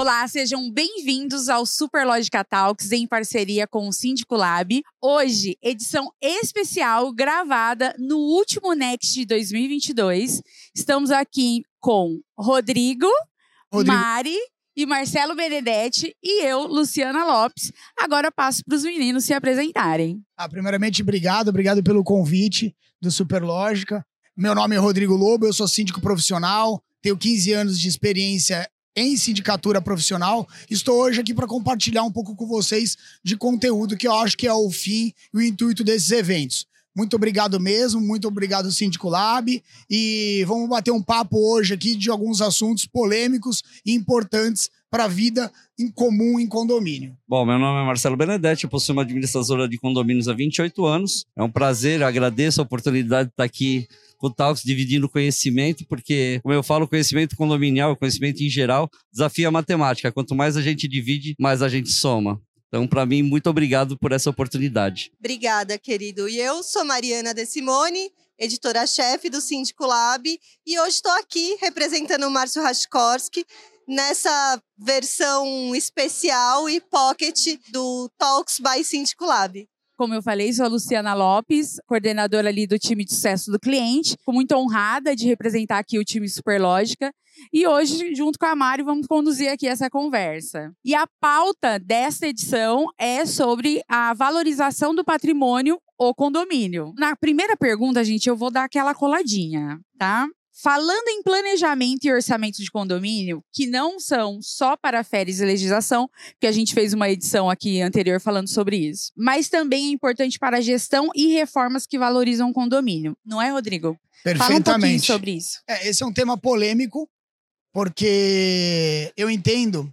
Olá, sejam bem-vindos ao Superlógica Talks em parceria com o Síndico Lab. Hoje, edição especial gravada no último Next de 2022. Estamos aqui com Rodrigo, Rodrigo. Mari e Marcelo Benedetti e eu, Luciana Lopes. Agora passo para os meninos se apresentarem. Ah, primeiramente, obrigado, obrigado pelo convite do Superlógica. Meu nome é Rodrigo Lobo, eu sou síndico profissional, tenho 15 anos de experiência em sindicatura profissional. Estou hoje aqui para compartilhar um pouco com vocês de conteúdo que eu acho que é o fim e o intuito desses eventos. Muito obrigado mesmo, muito obrigado Síndico Lab e vamos bater um papo hoje aqui de alguns assuntos polêmicos e importantes para a vida em comum em condomínio. Bom, meu nome é Marcelo Benedetti, eu possuo uma administradora de condomínios há 28 anos. É um prazer, agradeço a oportunidade de estar aqui com o Talks dividindo conhecimento, porque, como eu falo, conhecimento condominial, conhecimento em geral, desafia a matemática. Quanto mais a gente divide, mais a gente soma. Então, para mim, muito obrigado por essa oportunidade. Obrigada, querido. E eu sou Mariana De Simone, editora-chefe do Síndico Lab, e hoje estou aqui representando o Márcio Rashkorski nessa versão especial e pocket do Talks by Síndico Lab. Como eu falei, sou a Luciana Lopes, coordenadora ali do time de sucesso do cliente. Fico muito honrada de representar aqui o time Superlógica. E hoje, junto com a Mari, vamos conduzir aqui essa conversa. E a pauta desta edição é sobre a valorização do patrimônio ou condomínio. Na primeira pergunta, gente, eu vou dar aquela coladinha, tá? Falando em planejamento e orçamento de condomínio, que não são só para férias e legislação, que a gente fez uma edição aqui anterior falando sobre isso, mas também é importante para a gestão e reformas que valorizam o condomínio. Não é, Rodrigo? Fala um pouquinho Perfeitamente. sobre isso. É, esse é um tema polêmico, porque eu entendo,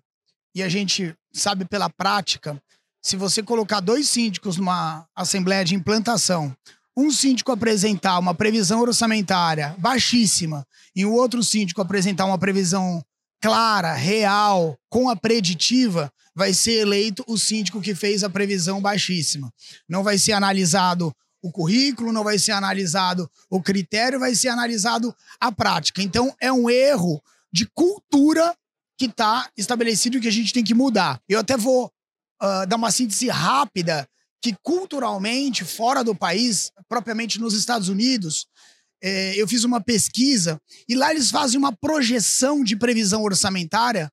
e a gente sabe pela prática, se você colocar dois síndicos numa assembleia de implantação, um síndico apresentar uma previsão orçamentária baixíssima e o outro síndico apresentar uma previsão clara, real, com a preditiva, vai ser eleito o síndico que fez a previsão baixíssima. Não vai ser analisado o currículo, não vai ser analisado o critério, vai ser analisado a prática. Então, é um erro de cultura que está estabelecido e que a gente tem que mudar. Eu até vou ah, dar uma síntese rápida que culturalmente, fora do país, propriamente nos Estados Unidos, eh, eu fiz uma pesquisa e lá eles fazem uma projeção de previsão orçamentária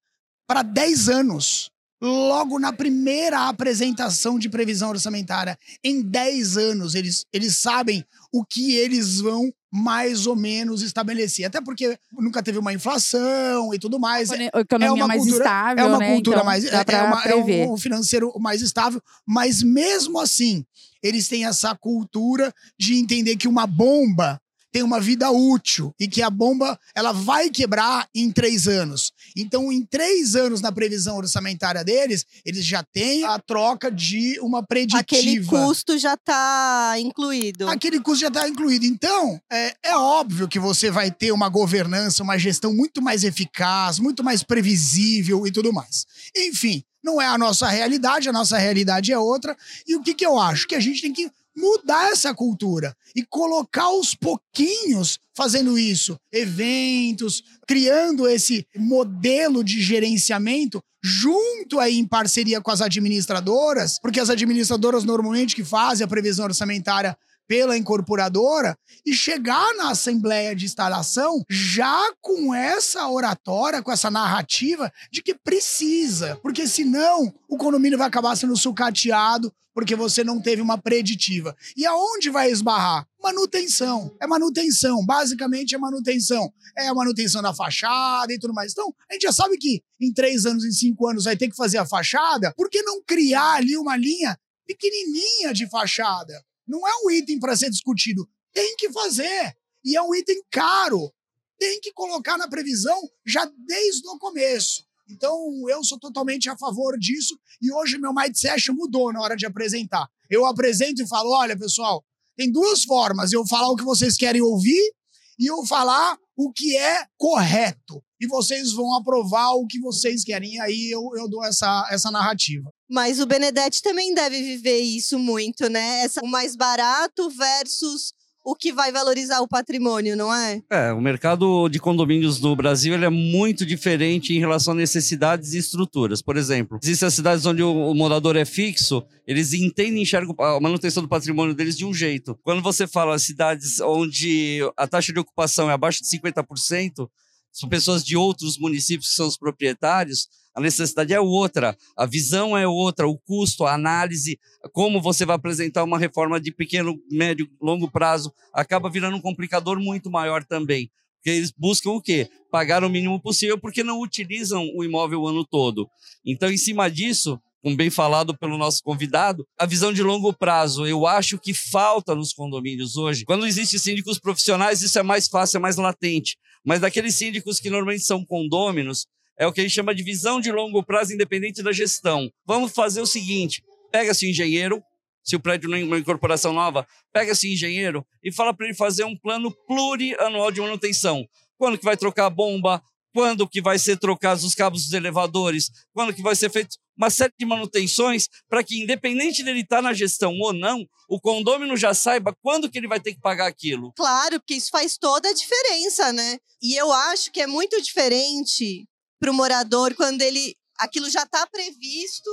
para 10 anos. Logo na primeira apresentação de previsão orçamentária, em 10 anos, eles, eles sabem o que eles vão mais ou menos estabelecer. Até porque nunca teve uma inflação e tudo mais. A economia uma mais cultura- estável, É uma né? cultura Então, mais. é, pra uma- é um, um financeiro mais estável, mas mesmo assim, eles têm essa cultura de entender que uma bomba tem uma vida útil e que a bomba ela vai quebrar em três anos. Então, em três anos na previsão orçamentária deles, eles já têm a troca de uma preditiva. Aquele custo já está incluído. Aquele custo já está incluído. Então, é, é óbvio que você vai ter uma governança, uma gestão muito mais eficaz, muito mais previsível e tudo mais. Enfim, não é a nossa realidade, a nossa realidade é outra. E o que, que eu acho? Que a gente tem que mudar essa cultura e colocar aos pouquinhos fazendo isso, eventos, criando esse modelo de gerenciamento junto aí em parceria com as administradoras, porque as administradoras normalmente que fazem a previsão orçamentária pela incorporadora e chegar na assembleia de instalação já com essa oratória, com essa narrativa de que precisa, porque senão o condomínio vai acabar sendo sucateado porque você não teve uma preditiva. E aonde vai esbarrar? Manutenção. É manutenção, basicamente é manutenção. É a manutenção da fachada e tudo mais. Então, a gente já sabe que em três anos, em cinco anos vai ter que fazer a fachada, por que não criar ali uma linha pequenininha de fachada? Não é um item para ser discutido. Tem que fazer. E é um item caro. Tem que colocar na previsão já desde o começo. Então, eu sou totalmente a favor disso. E hoje meu mindset mudou na hora de apresentar. Eu apresento e falo: olha, pessoal, tem duas formas. Eu falar o que vocês querem ouvir e eu falar o que é correto. E vocês vão aprovar o que vocês querem. Aí eu, eu dou essa, essa narrativa. Mas o Benedetti também deve viver isso muito, né? Essa, o mais barato versus o que vai valorizar o patrimônio, não é? É, o mercado de condomínios no Brasil ele é muito diferente em relação a necessidades e estruturas. Por exemplo, existem as cidades onde o, morador é fixo, eles entendem e enxergam a manutenção do patrimônio deles de um jeito. Quando você fala cidades onde a taxa de ocupação é abaixo de 50%, são pessoas de outros municípios que são os proprietários, a necessidade é outra, a visão é outra, o custo, a análise, como você vai apresentar uma reforma de pequeno, médio, longo prazo, acaba virando um complicador muito maior também. Porque eles buscam o quê? Pagar o mínimo possível porque não utilizam o imóvel o ano todo. Então, em cima disso, como bem falado pelo nosso convidado, a visão de longo prazo, eu acho que falta nos condomínios hoje. Quando existem síndicos profissionais, isso é mais fácil, é mais latente. Mas daqueles síndicos que normalmente são condôminos, é o que a gente chama de visão de longo prazo independente da gestão. Vamos fazer o seguinte: pega-se engenheiro, se o prédio não é uma incorporação nova, pega-se engenheiro e fala para ele fazer um plano plurianual de manutenção. Quando que vai trocar a bomba? Quando que vai ser trocados os cabos dos elevadores? Quando que vai ser feito uma série de manutenções para que, independente dele estar tá na gestão ou não, o condômino já saiba quando que ele vai ter que pagar aquilo. Claro, porque isso faz toda a diferença, né? E eu acho que é muito diferente para o morador quando ele aquilo já está previsto,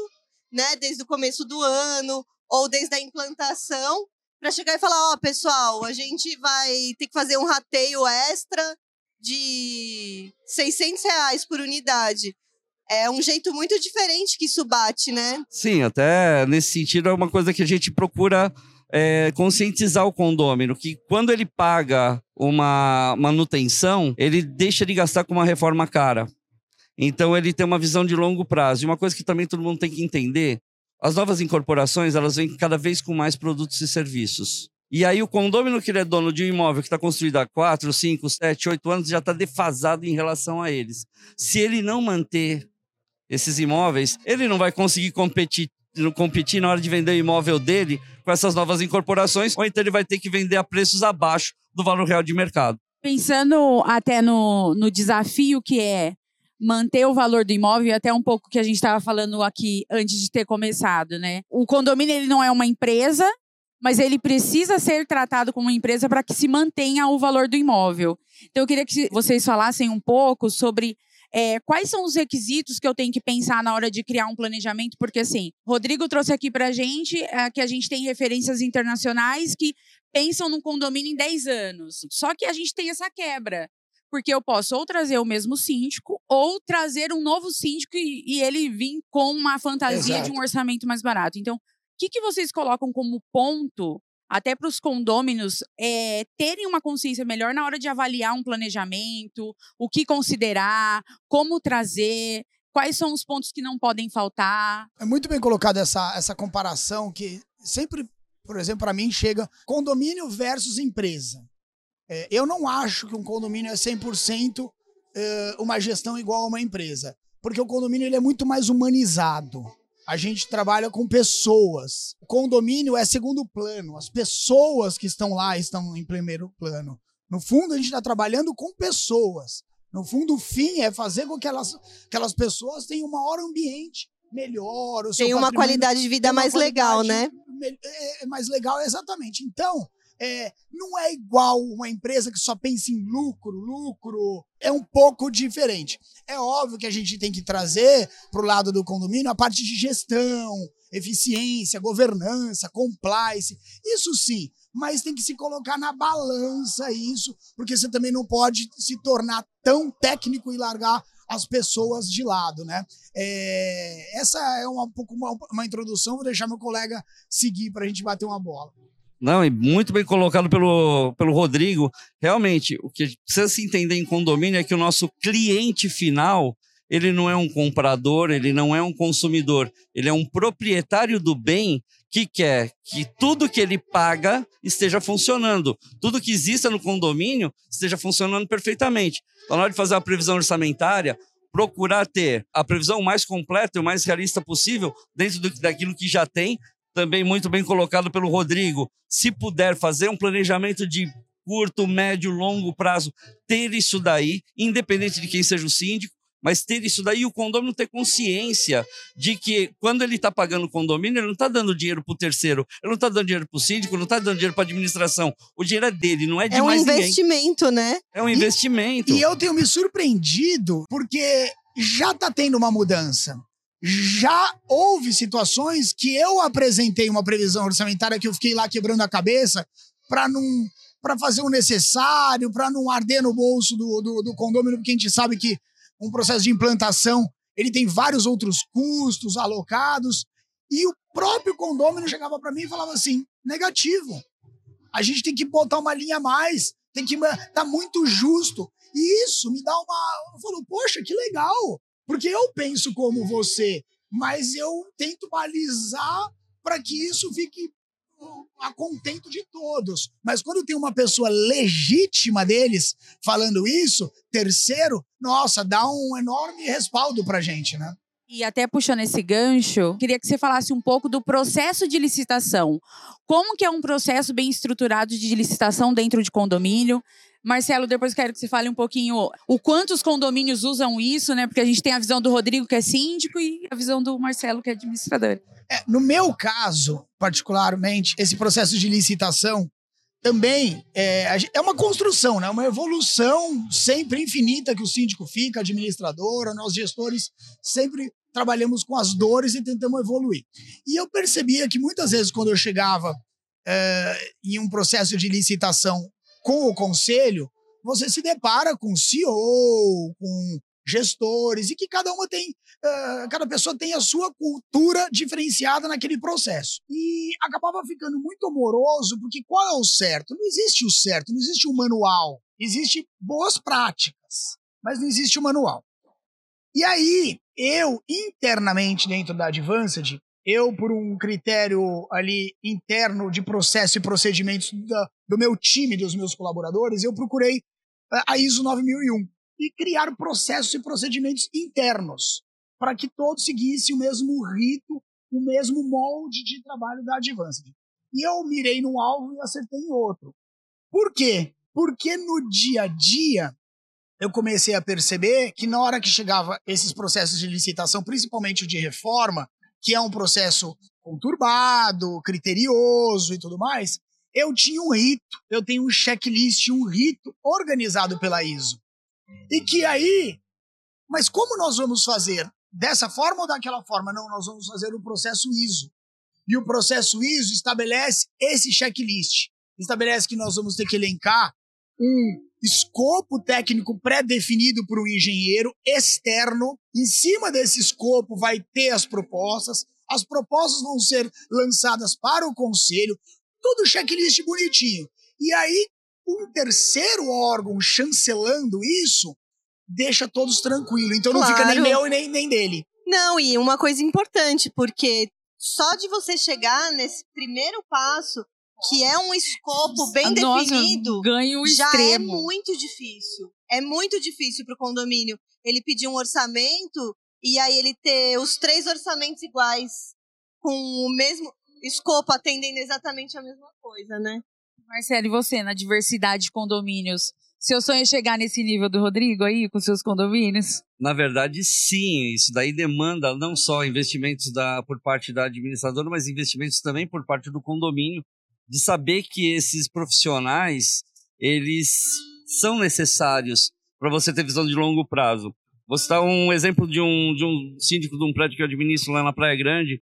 né, desde o começo do ano ou desde a implantação, para chegar e falar, ó, oh, pessoal, a gente vai ter que fazer um rateio extra de 600 reais por unidade. É um jeito muito diferente que isso bate, né? Sim, até nesse sentido é uma coisa que a gente procura é, conscientizar o condômino que quando ele paga uma manutenção, ele deixa de gastar com uma reforma cara. Então ele tem uma visão de longo prazo. E uma coisa que também todo mundo tem que entender, as novas incorporações, elas vêm cada vez com mais produtos e serviços. E aí o condômino que ele é dono de um imóvel que está construído há 4, 5, 7, 8 anos já está defasado em relação a eles. Se ele não manter esses imóveis, ele não vai conseguir competir, competir na hora de vender o imóvel dele com essas novas incorporações, ou então ele vai ter que vender a preços abaixo do valor real de mercado. Pensando até no, no desafio que é manter o valor do imóvel e até um pouco que a gente estava falando aqui antes de ter começado, né? O condomínio ele não é uma empresa, mas ele precisa ser tratado como uma empresa para que se mantenha o valor do imóvel. Então eu queria que vocês falassem um pouco sobre é, quais são os requisitos que eu tenho que pensar na hora de criar um planejamento, porque assim, Rodrigo trouxe aqui para a gente é, que a gente tem referências internacionais que pensam num condomínio em 10 anos. Só que a gente tem essa quebra porque eu posso ou trazer o mesmo síndico ou trazer um novo síndico e, e ele vir com uma fantasia Exato. de um orçamento mais barato. Então, o que, que vocês colocam como ponto, até para os condôminos, é, terem uma consciência melhor na hora de avaliar um planejamento, o que considerar, como trazer, quais são os pontos que não podem faltar? É muito bem colocado essa, essa comparação que sempre, por exemplo, para mim chega condomínio versus empresa. É, eu não acho que um condomínio é 100% é, uma gestão igual a uma empresa, porque o condomínio ele é muito mais humanizado. A gente trabalha com pessoas. O condomínio é segundo plano. As pessoas que estão lá estão em primeiro plano. No fundo, a gente está trabalhando com pessoas. No fundo, o fim é fazer com que elas, aquelas pessoas tenham um maior ambiente melhor. Tem uma qualidade de vida mais legal, né? É, é mais legal, exatamente. Então, é, não é igual uma empresa que só pensa em lucro, lucro. É um pouco diferente. É óbvio que a gente tem que trazer para o lado do condomínio a parte de gestão, eficiência, governança, compliance. Isso sim, mas tem que se colocar na balança isso, porque você também não pode se tornar tão técnico e largar as pessoas de lado, né? É, essa é uma, um uma, uma introdução, vou deixar meu colega seguir para a gente bater uma bola. Não, e muito bem colocado pelo, pelo Rodrigo. Realmente, o que precisa se entender em condomínio é que o nosso cliente final, ele não é um comprador, ele não é um consumidor, ele é um proprietário do bem que quer que tudo que ele paga esteja funcionando, tudo que exista no condomínio esteja funcionando perfeitamente. Então, na hora de fazer a previsão orçamentária, procurar ter a previsão mais completa e o mais realista possível dentro do, daquilo que já tem, também muito bem colocado pelo Rodrigo. Se puder fazer um planejamento de curto, médio, longo prazo, ter isso daí, independente de quem seja o síndico, mas ter isso daí, o condomínio ter consciência de que quando ele está pagando o condomínio, ele não está dando dinheiro para o terceiro, ele não está dando dinheiro para o síndico, não está dando dinheiro para a administração. O dinheiro é dele, não é de é mais ninguém. É um investimento, ninguém. né? É um investimento. E, e eu tenho me surpreendido porque já está tendo uma mudança. Já houve situações que eu apresentei uma previsão orçamentária que eu fiquei lá quebrando a cabeça para não para fazer o necessário, para não arder no bolso do, do, do condomínio, porque a gente sabe que um processo de implantação ele tem vários outros custos alocados. E o próprio condomínio chegava para mim e falava assim: negativo. A gente tem que botar uma linha a mais, tem que tá muito justo. E isso me dá uma. Eu falo, poxa, que legal. Porque eu penso como você, mas eu tento balizar para que isso fique a contento de todos. Mas quando tem uma pessoa legítima deles falando isso, terceiro, nossa, dá um enorme respaldo pra gente, né? E até puxando esse gancho, queria que você falasse um pouco do processo de licitação. Como que é um processo bem estruturado de licitação dentro de condomínio? Marcelo, depois quero que você fale um pouquinho o quanto os condomínios usam isso, né? Porque a gente tem a visão do Rodrigo, que é síndico, e a visão do Marcelo, que é administrador. É, no meu caso, particularmente, esse processo de licitação também é, é uma construção, né? uma evolução sempre infinita que o síndico fica, administradora, nós gestores sempre trabalhamos com as dores e tentamos evoluir. E eu percebia que muitas vezes quando eu chegava é, em um processo de licitação com o conselho, você se depara com CEO, com gestores, e que cada uma tem, uh, cada pessoa tem a sua cultura diferenciada naquele processo. E acabava ficando muito amoroso, porque qual é o certo? Não existe o certo, não existe um manual. Existe boas práticas, mas não existe o um manual. E aí, eu, internamente dentro da Advanced, eu, por um critério ali interno de processo e procedimentos da, do meu time, dos meus colaboradores, eu procurei a ISO 9001 e criar processos e procedimentos internos para que todos seguissem o mesmo rito, o mesmo molde de trabalho da Advanced. E eu mirei num alvo e acertei em outro. Por quê? Porque no dia a dia eu comecei a perceber que na hora que chegava esses processos de licitação, principalmente o de reforma, que é um processo conturbado, criterioso e tudo mais, eu tinha um rito, eu tenho um checklist, um rito organizado pela ISO. E que aí, mas como nós vamos fazer? Dessa forma ou daquela forma? Não, nós vamos fazer o processo ISO. E o processo ISO estabelece esse checklist. Estabelece que nós vamos ter que elencar um escopo técnico pré-definido por um engenheiro externo. Em cima desse escopo vai ter as propostas. As propostas vão ser lançadas para o conselho. Tudo checklist bonitinho. E aí, um terceiro órgão chancelando isso deixa todos tranquilos. Então claro. não fica nem meu e nem, nem dele. Não, e uma coisa importante, porque só de você chegar nesse primeiro passo, que é um escopo bem Nossa, definido, ganho já é extremo. é muito difícil. É muito difícil para o condomínio ele pedir um orçamento e aí ele ter os três orçamentos iguais com o mesmo escopo atendendo exatamente a mesma coisa, né? Marcelo, e você, na diversidade de condomínios? Seu sonho é chegar nesse nível do Rodrigo aí, com seus condomínios? Na verdade, sim. Isso daí demanda não só investimentos da, por parte da administradora, mas investimentos também por parte do condomínio, de saber que esses profissionais, eles são necessários para você ter visão de longo prazo. Vou citar um exemplo de um, de um síndico de um prédio que eu administro lá na Praia Grande,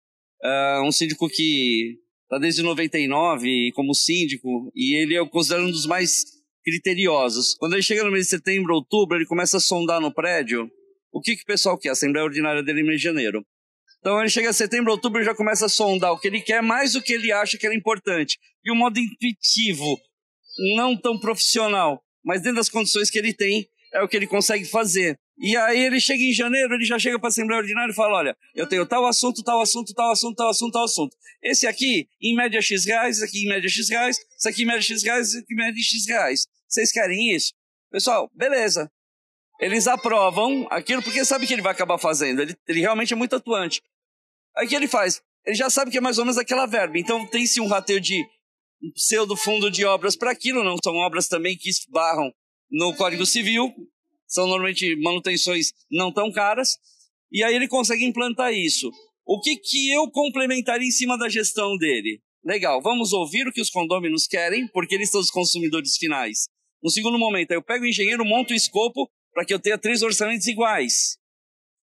uh, um síndico que está desde 99 como síndico e ele é considerado um dos mais criteriosos. Quando ele chega no mês de setembro, outubro, ele começa a sondar no prédio o que, que o pessoal quer. A Assembleia Ordinária dele em janeiro. Então ele chega a setembro, outubro e já começa a sondar o que ele quer, mais do que ele acha que era importante. E um modo intuitivo, não tão profissional, mas dentro das condições que ele tem, é o que ele consegue fazer. E aí ele chega em janeiro, ele já chega para a Assembleia Ordinária e fala: olha, eu tenho tal assunto, tal assunto, tal assunto, tal assunto, tal assunto. Esse aqui, em média X reais, esse aqui em média X reais, esse aqui em média X reais, esse aqui em média X reais. Vocês querem isso? Pessoal, beleza. Eles aprovam aquilo porque sabe que ele vai acabar fazendo. Ele, ele realmente é muito atuante. Aí o que ele faz? Ele já sabe que é mais ou menos aquela verba. Então tem-se um rateio de pseudo fundo de obras para aquilo, não são obras também que esbarram no Código Civil, são normalmente manutenções não tão caras, e aí ele consegue implantar isso. O que, que eu complementaria em cima da gestão dele? Legal, vamos ouvir o que os condôminos querem, porque eles são os consumidores finais. No segundo momento, eu pego o engenheiro, monto o escopo para que eu tenha três orçamentos iguais.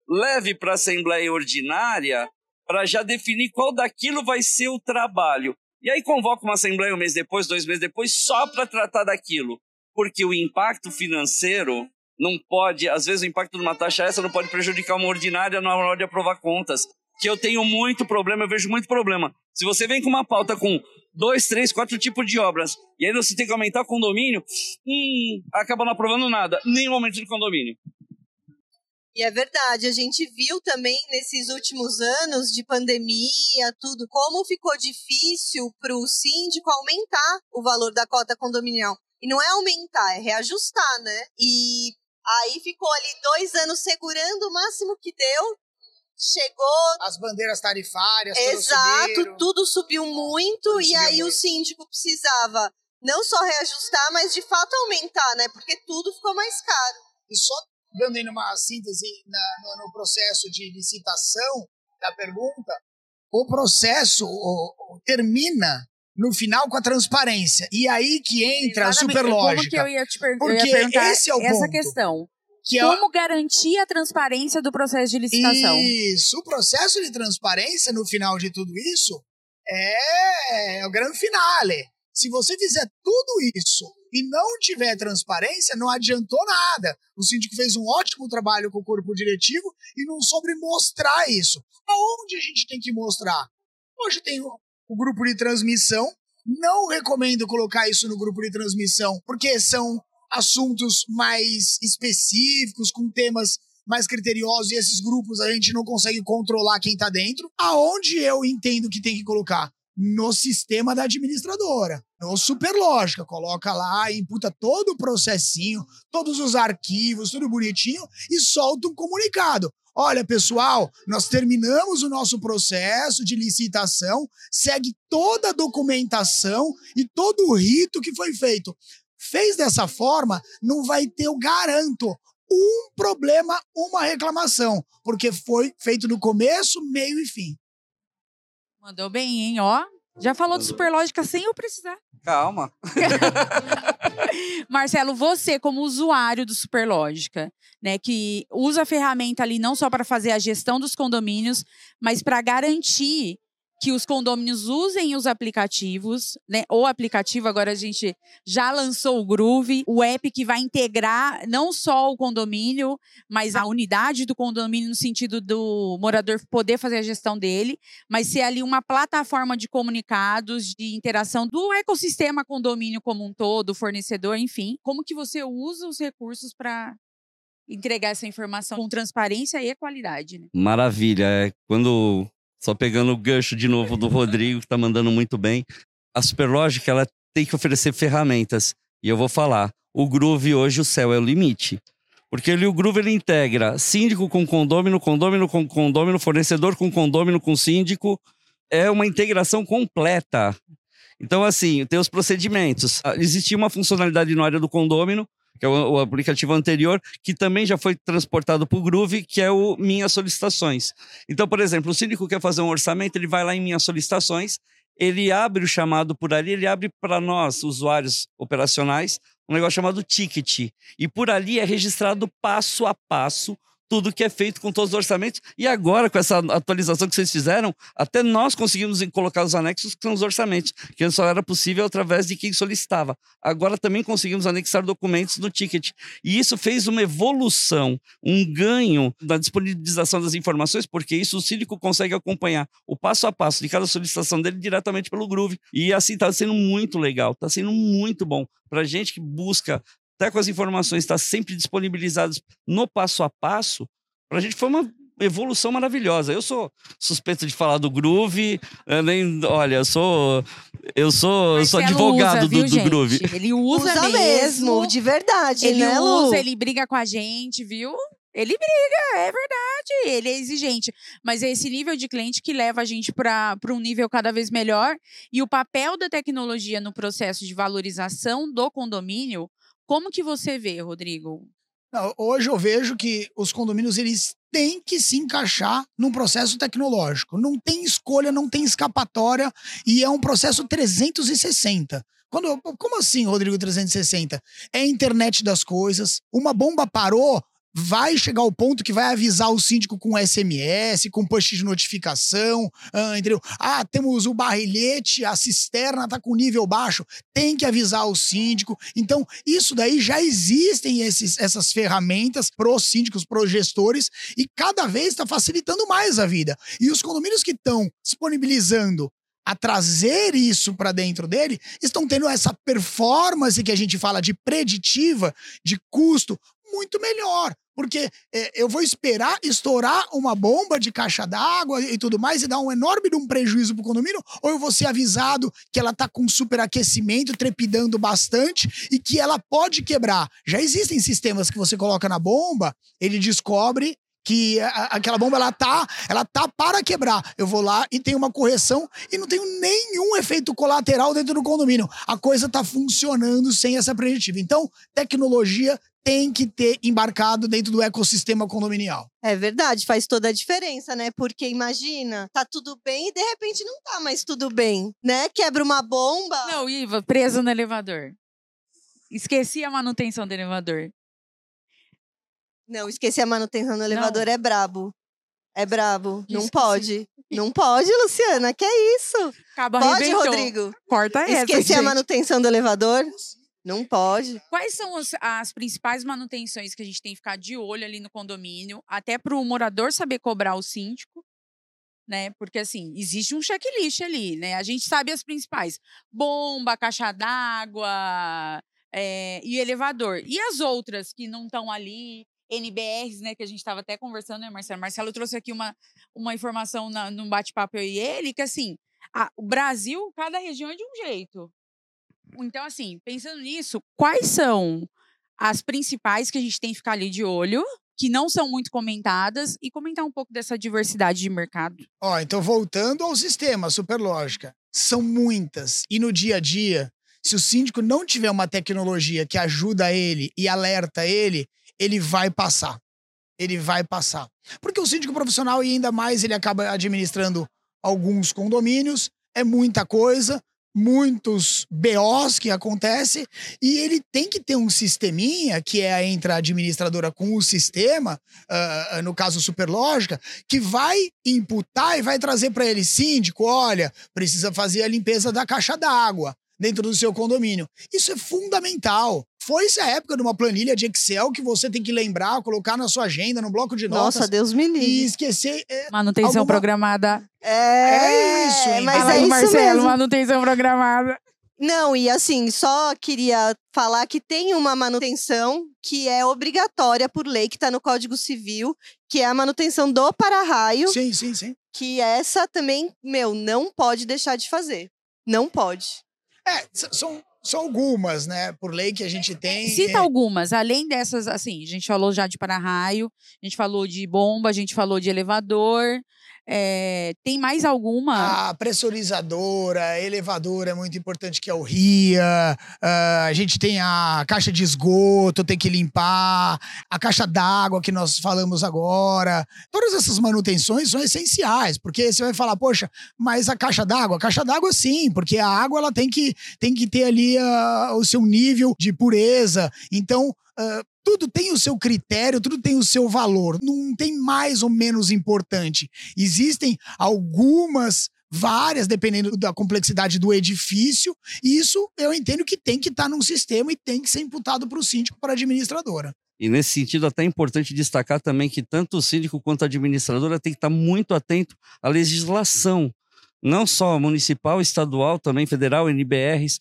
Leve para a Assembleia Ordinária para já definir qual daquilo vai ser o trabalho. E aí convoca uma Assembleia um mês depois, dois meses depois, só para tratar daquilo. Porque o impacto financeiro não pode, às vezes o impacto de uma taxa essa não pode prejudicar uma ordinária na hora de aprovar contas que eu tenho muito problema, eu vejo muito problema. Se você vem com uma pauta com dois, três, quatro tipos de obras, e aí você tem que aumentar o condomínio, hum, acaba não aprovando nada, nem o aumento de condomínio. E é verdade, a gente viu também nesses últimos anos de pandemia, tudo, como ficou difícil para o síndico aumentar o valor da cota condominial. E não é aumentar, é reajustar, né? E aí ficou ali dois anos segurando o máximo que deu, chegou. As bandeiras tarifárias. Exato, tudo subiu muito tudo e aí muito. o síndico precisava não só reajustar, mas de fato aumentar, né? Porque tudo ficou mais caro. E só dando aí uma síntese na, no, no, processo de licitação da pergunta, o processo o, o, termina no final com a transparência. E aí que entra Exatamente. a superlógica. Como que eu ia te per Porque ia perguntar esse é o essa ponto. questão. Que é Como garantir a transparência do processo de licitação? Isso, o processo de transparência no final de tudo isso é, é o grande finale. Se você fizer tudo isso e não tiver transparência, não adiantou nada. O síndico fez um ótimo trabalho com o corpo diretivo e não soube mostrar isso. Aonde a gente tem que mostrar? Hoje tem o, grupo de transmissão. Não recomendo colocar isso no grupo de transmissão, porque são assuntos mais específicos, com temas mais criteriosos, e esses grupos a gente não consegue controlar quem está dentro. Aonde eu entendo que tem que colocar? No sistema da administradora, no Superlógica. Coloca lá, imputa todo o processinho, todos os arquivos, tudo bonitinho, e solta um comunicado. Olha, pessoal, nós terminamos o nosso processo de licitação, segue toda a documentação e todo o rito que foi feito. Fez dessa forma, não vai ter, eu garanto, um problema, uma reclamação, porque foi feito no começo, meio e fim. Mandou bem, hein? Ó, já falou de Superlógica sem eu precisar. Calma. Marcelo, você como usuário do Superlógica, né, que usa a ferramenta ali não só para fazer a gestão dos condomínios, mas para garantir que os condôminos usem os aplicativos, né? O aplicativo, agora a gente já lançou o Groove, o app que vai integrar não só o condomínio, mas a unidade do condomínio no sentido do morador poder fazer a gestão dele, mas ser ali uma plataforma de comunicados, de interação do ecossistema condomínio como um todo, fornecedor, enfim. Como que você usa os recursos para entregar essa informação com transparência e qualidade. Né? Maravilha. É, quando só pegando o gancho de novo do Rodrigo, que está mandando muito bem. A Superlógica, ela tem que oferecer ferramentas. E eu vou falar, o Groove hoje, o céu é o limite. Porque ele, o Groove ele integra síndico com condômino, condômino com condômino, fornecedor com condômino com síndico. É uma integração completa. Então, assim, tem os procedimentos. Ah, existia uma funcionalidade na área do condômino, que é o, o aplicativo anterior, que também já foi transportado para o Groove, que é o Minhas Solicitações. Então, por exemplo, o síndico quer fazer um orçamento, ele vai lá em Minhas Solicitações, ele abre o chamado por ali, ele abre para nós, usuários operacionais, um negócio chamado ticket. E por ali é registrado passo a passo tudo que é feito com todos os orçamentos. E agora, com essa atualização que vocês fizeram, até nós conseguimos colocar os anexos que são os orçamentos, que só era possível através de quem solicitava. Agora também conseguimos anexar documentos no ticket. E isso fez uma evolução, um ganho na disponibilização das informações, porque isso o síndico consegue acompanhar o passo a passo de cada solicitação dele diretamente pelo Groove. E assim está sendo muito legal, está sendo muito bom. Para gente que busca até com as informações estar sempre disponibilizadas no passo a passo, para a gente foi uma evolução maravilhosa. Eu sou suspeito de falar do Groove, nem, olha, eu sou eu sou, eu sou advogado usa, do, do Groove. Ele usa, usa mesmo, de verdade, ele né, Lu? usa, ele briga com a gente, viu? Ele briga, é verdade, ele é exigente. Mas é esse nível de cliente que leva a gente para um nível cada vez melhor. E o papel da tecnologia no processo de valorização do condomínio como que você vê, Rodrigo? Não, hoje eu vejo que os condomínios eles têm que se encaixar num processo tecnológico. Não tem escolha, não tem escapatória e é um processo 360. Quando, como assim, Rodrigo 360? É a internet das coisas. Uma bomba parou, vai chegar ao ponto que vai avisar o síndico com SMS, com push de notificação, ah, entendeu? Ah, temos o barrilhete, a cisterna tá com nível baixo, tem que avisar o síndico. Então, isso daí já existem esses, essas ferramentas pros síndicos, pros gestores, e cada vez está facilitando mais a vida. E os condomínios que estão disponibilizando a trazer isso para dentro dele, estão tendo essa performance que a gente fala de preditiva, de custo, muito melhor. Porque é, eu vou esperar estourar uma bomba de caixa d'água e tudo mais e dar um enorme um prejuízo pro condomínio, ou eu vou ser avisado que ela tá com superaquecimento, trepidando bastante e que ela pode quebrar. Já existem sistemas que você coloca na bomba, ele descobre que aquela bomba ela tá, ela tá para quebrar. Eu vou lá e tenho uma correção e não tenho nenhum efeito colateral dentro do condomínio. A coisa tá funcionando sem essa preditiva. Então, tecnologia tem que ter embarcado dentro do ecossistema condominial. É verdade, faz toda a diferença, né? Porque imagina, tá tudo bem e de repente não tá mais tudo bem, né? Quebra uma bomba. Não, Iva, preso no elevador. Esqueci a manutenção do elevador. Não, esqueci a manutenção do elevador, é brabo. É brabo. Não Esqueci. pode. Não pode, Luciana. Que é isso? Cabo Pode, arrebentou. Rodrigo? Corta essa, Esqueci a gente. manutenção do elevador? Não pode. Quais são as, principais manutenções que a gente tem que ficar de olho ali no condomínio, até para o morador saber cobrar o síndico, né? Porque assim, existe um checklist ali, né? A gente sabe as principais: bomba, caixa d'água é, e elevador. E as outras que não estão ali, NBRs, né? Que a gente estava até conversando, né, Marcelo? Marcelo trouxe aqui uma, uma informação na, num bate-papo eu e ele, que assim, o Brasil, cada região é de um jeito. Então, assim, pensando nisso, quais são as principais que a gente tem que ficar ali de olho, que não são muito comentadas, e comentar um pouco dessa diversidade de mercado? Ó, então voltando ao sistema Superlógica, são muitas. E no dia a dia, se o síndico não tiver uma tecnologia que ajuda ele e alerta ele, ele vai passar. Ele vai passar. Porque o síndico profissional, e ainda mais ele acaba administrando alguns condomínios, é muita coisa, muitos BOs que acontecem, e ele tem que ter um sisteminha, que é a administradora com o sistema, ah, no caso Superlógica, que vai imputar e vai trazer para ele, síndico, olha, precisa fazer a limpeza da caixa d'água dentro do seu condomínio. Isso é fundamental. Foi-se a época de uma planilha de Excel que você tem que lembrar, colocar na sua agenda, no bloco de notas, Nossa, Deus me e livre. esquecer. É, Manutenção Alguma- programada. É, É isso, hein? Mas Fala é aí, isso Marcelo, mesmo. manutenção programada. Não, e assim, só queria falar que tem uma manutenção que é obrigatória por lei, que está no Código Civil, que é a manutenção do para-raio, sim, sim, sim. que essa também, meu, não pode deixar de fazer. Não pode. É, são, são algumas, né, por lei que a gente tem. Cita é, algumas, além dessas, assim, a gente falou já de para-raio, a gente falou de bomba, a gente falou de elevador. É, tem mais alguma? A pressurizadora, elevadora é muito importante, que é o RIA. ah, a gente tem a caixa de esgoto, tem que limpar. A caixa d'água que nós falamos agora. Todas essas manutenções são essenciais, porque você vai falar, poxa, mas a caixa d'água? A caixa d'água sim, porque a água ela tem que, tem que ter ali ah, o seu nível de pureza. Então, ah, tudo tem o seu critério, tudo tem o seu valor. Não tem mais ou menos importante. Existem algumas, várias, dependendo da complexidade do edifício, isso eu entendo que tem que estar num sistema e tem que ser imputado para o síndico, para a administradora. E nesse sentido, até é importante destacar também que tanto o síndico quanto a administradora tem que estar muito atento à legislação, não só municipal, estadual, também federal, NBRs.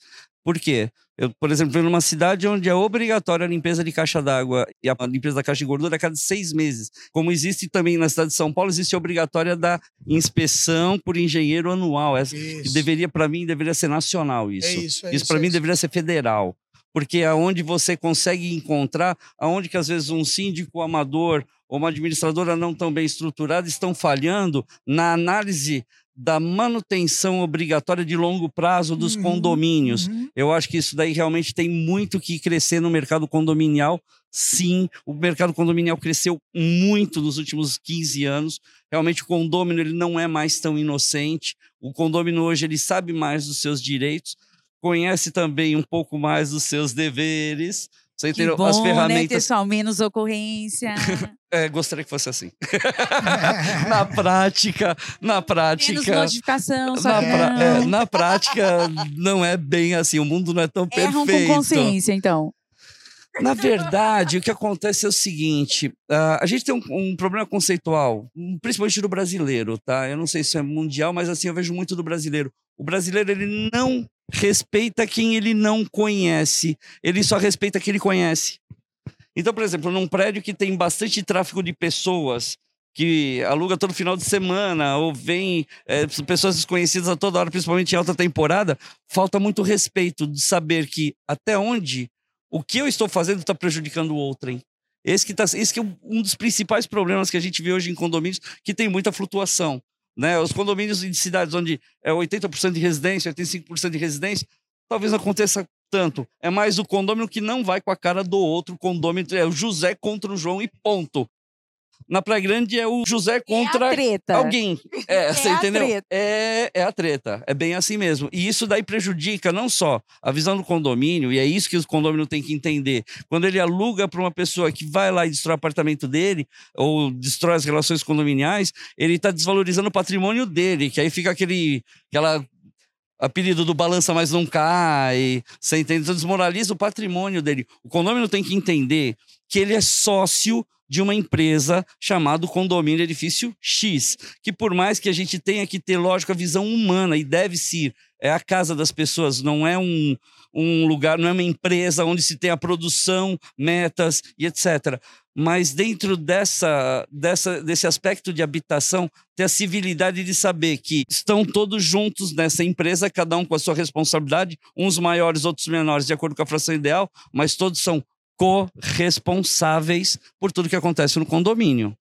Por quê? Eu, por exemplo, venho numa cidade onde é obrigatória a limpeza de caixa d'água e a limpeza da caixa de gordura a cada seis meses. Como existe também na cidade de São Paulo, existe a obrigatória da inspeção por engenheiro anual. Essa, Isso. deveria, para mim, deveria ser nacional isso. É isso, é isso para é mim deveria ser federal. Porque é onde você consegue encontrar, aonde que às vezes um síndico amador ou uma administradora não tão bem estruturada estão falhando na análise da manutenção obrigatória de longo prazo dos Uhum, condomínios. uhum. Eu acho que isso daí realmente tem muito que crescer no mercado condominial. Sim, o mercado condominial cresceu muito nos últimos 15 anos. Realmente o condômino ele não é mais tão inocente. O condômino hoje ele sabe mais dos seus direitos, conhece também um pouco mais dos seus deveres. Você Que bom, As né? ferramentas. Pessoal, menos ocorrência. É, gostaria que fosse assim. na prática, na menos prática. notificação, só Na, pra- é, na prática, não é bem assim. O mundo não é tão Erram perfeito. com consciência, então. Na verdade, o que acontece é o seguinte: ah, a gente tem um, um problema conceitual, hum, principalmente do brasileiro, tá? Eu não sei se é mundial, mas assim eu vejo muito do brasileiro. O brasileiro ele não respeita quem ele não conhece, ele só respeita quem ele conhece. Então, por exemplo, num prédio que tem bastante tráfego de pessoas, que aluga todo final de semana, ou vem é, pessoas desconhecidas a toda hora, principalmente em alta temporada, falta muito respeito de saber que até onde o que eu estou fazendo está prejudicando o outrem. Esse que, tá, esse que é um dos principais problemas que a gente vê hoje em condomínios, que tem muita flutuação. Né? Os condomínios em cidades onde é 80% de residência, 85% de residência, talvez não aconteça tanto. É mais o condômino que não vai com a cara do outro. O condômino é o José contra o João e ponto. Na Praia Grande é o José É a contra treta. alguém. É, É você a entendeu? treta. É, é a treta. É bem assim mesmo. E isso daí prejudica não só a visão do condomínio, e é isso que o condomínio tem que entender. Quando ele aluga para uma pessoa que vai lá e destrói o apartamento dele, ou destrói as relações condominiais, ele está desvalorizando o patrimônio dele, que aí fica aquele. aquela apelido do balança mas não cai, você entende? Então desmoraliza o patrimônio dele. O condomínio tem que entender que ele é sócio de uma empresa chamada Condomínio Edifício X, que por mais que a gente tenha que ter, lógico, a visão humana e deve ser, é a casa das pessoas, não é um, um lugar, não é uma empresa onde se tem a produção, metas e etc. Mas dentro dessa, dessa, desse aspecto de habitação, ter a civilidade de saber que estão todos juntos nessa empresa, cada um com a sua responsabilidade, uns maiores, outros menores, de acordo com a fração ideal, mas todos são corresponsáveis por tudo que acontece no condomínio.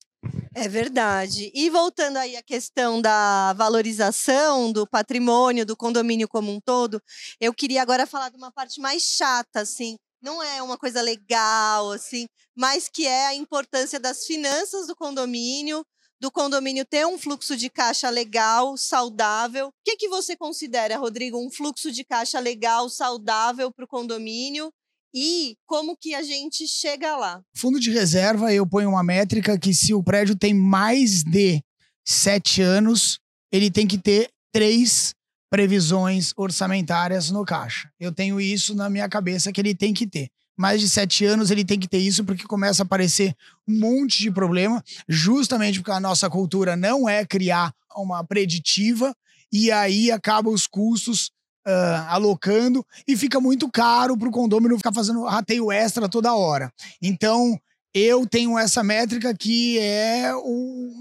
É verdade. E voltando aí à questão da valorização do patrimônio, do condomínio como um todo, eu queria agora falar de uma parte mais chata, assim. Não é uma coisa legal, assim, mas que é a importância das finanças do condomínio, do condomínio ter um fluxo de caixa legal, saudável. O que, que você considera, Rodrigo, um fluxo de caixa legal, saudável para o condomínio? E como que a gente chega lá? Fundo de reserva, eu ponho uma métrica que se o prédio tem mais de sete anos, ele tem que ter três previsões orçamentárias no caixa. Eu tenho isso na minha cabeça que ele tem que ter. Mais de sete anos ele tem que ter isso porque começa a aparecer um monte de problema, justamente porque a nossa cultura não é criar uma preditiva e aí acaba os custos ah, alocando e fica muito caro para o condômino ficar fazendo rateio extra toda hora. Então, eu tenho essa métrica que é o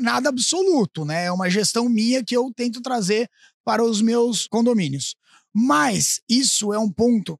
nada absoluto, né? É uma gestão minha que eu tento trazer para os meus condomínios. Mas isso é um ponto